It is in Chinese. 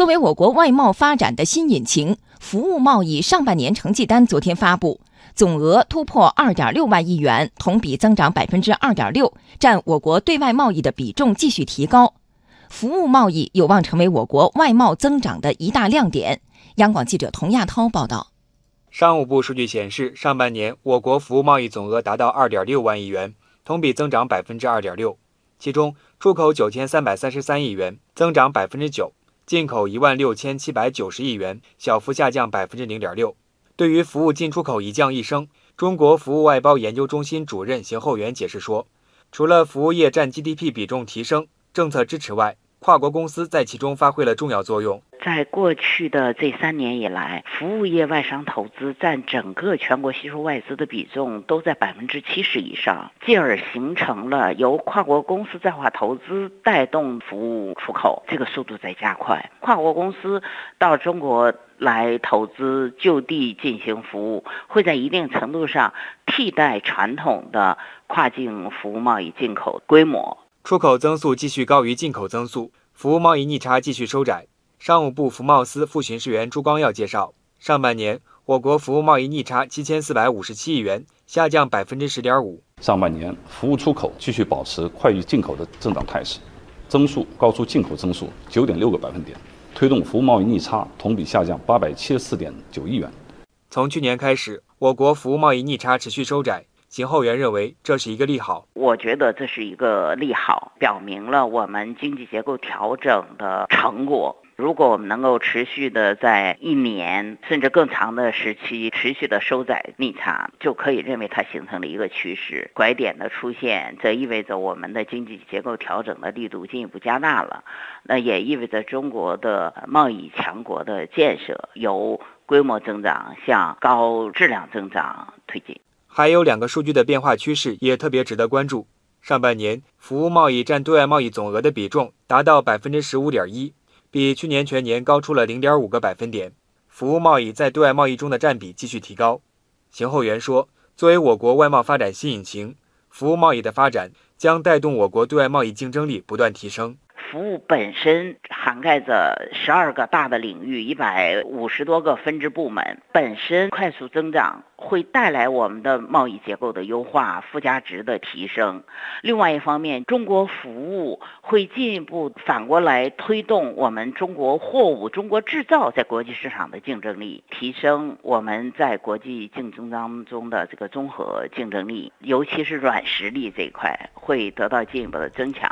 作为我国外贸发展的新引擎，服务贸易上半年成绩单昨天发布，总额突破二点六万亿元，同比增长百分之二点六，占我国对外贸易的比重继续提高。服务贸易有望成为我国外贸增长的一大亮点。央广记者童亚涛报道。商务部数据显示，上半年我国服务贸易总额达到二点六万亿元，同比增长百分之二点六。其中，出口九千三百三十三亿元，增长百分之九；进口一万六千七百九十亿元，小幅下降百分之零点六。对于服务进出口一降一升，中国服务外包研究中心主任邢厚元解释说，除了服务业占 GDP 比重提升、政策支持外，跨国公司在其中发挥了重要作用。在过去的这三年以来，服务业外商投资占整个全国吸收外资的比重都在百分之七十以上，进而形成了由跨国公司在华投资带动服务出口，这个速度在加快。跨国公司到中国来投资，就地进行服务，会在一定程度上替代传统的跨境服务贸易进口规模。出口增速继续高于进口增速，服务贸易逆差继续收窄。商务部服贸司副巡视员朱光耀介绍，上半年我国服务贸易逆差七千四百五十七亿元，下降百分之十点五。上半年服务出口继续保持快于进口的增长态势，增速高出进口增速九点六个百分点，推动服务贸易逆差同比下降八百七十四点九亿元。从去年开始，我国服务贸易逆差持续收窄。邢厚元认为这是一个利好，我觉得这是一个利好，表明了我们经济结构调整的成果。如果我们能够持续的在一年甚至更长的时期持续的收窄逆差，就可以认为它形成了一个趋势。拐点的出现，则意味着我们的经济结构调整的力度进一步加大了，那也意味着中国的贸易强国的建设由规模增长向高质量增长推进。还有两个数据的变化趋势也特别值得关注。上半年，服务贸易占对外贸易总额的比重达到百分之十五点一，比去年全年高出了零点五个百分点。服务贸易在对外贸易中的占比继续提高。邢厚元说：“作为我国外贸发展新引擎，服务贸易的发展将带动我国对外贸易竞争力不断提升。”服务本身涵盖着十二个大的领域，一百五十多个分支部门，本身快速增长会带来我们的贸易结构的优化、附加值的提升。另外一方面，中国服务会进一步反过来推动我们中国货物、中国制造在国际市场的竞争力，提升我们在国际竞争当中的这个综合竞争力，尤其是软实力这一块会得到进一步的增强。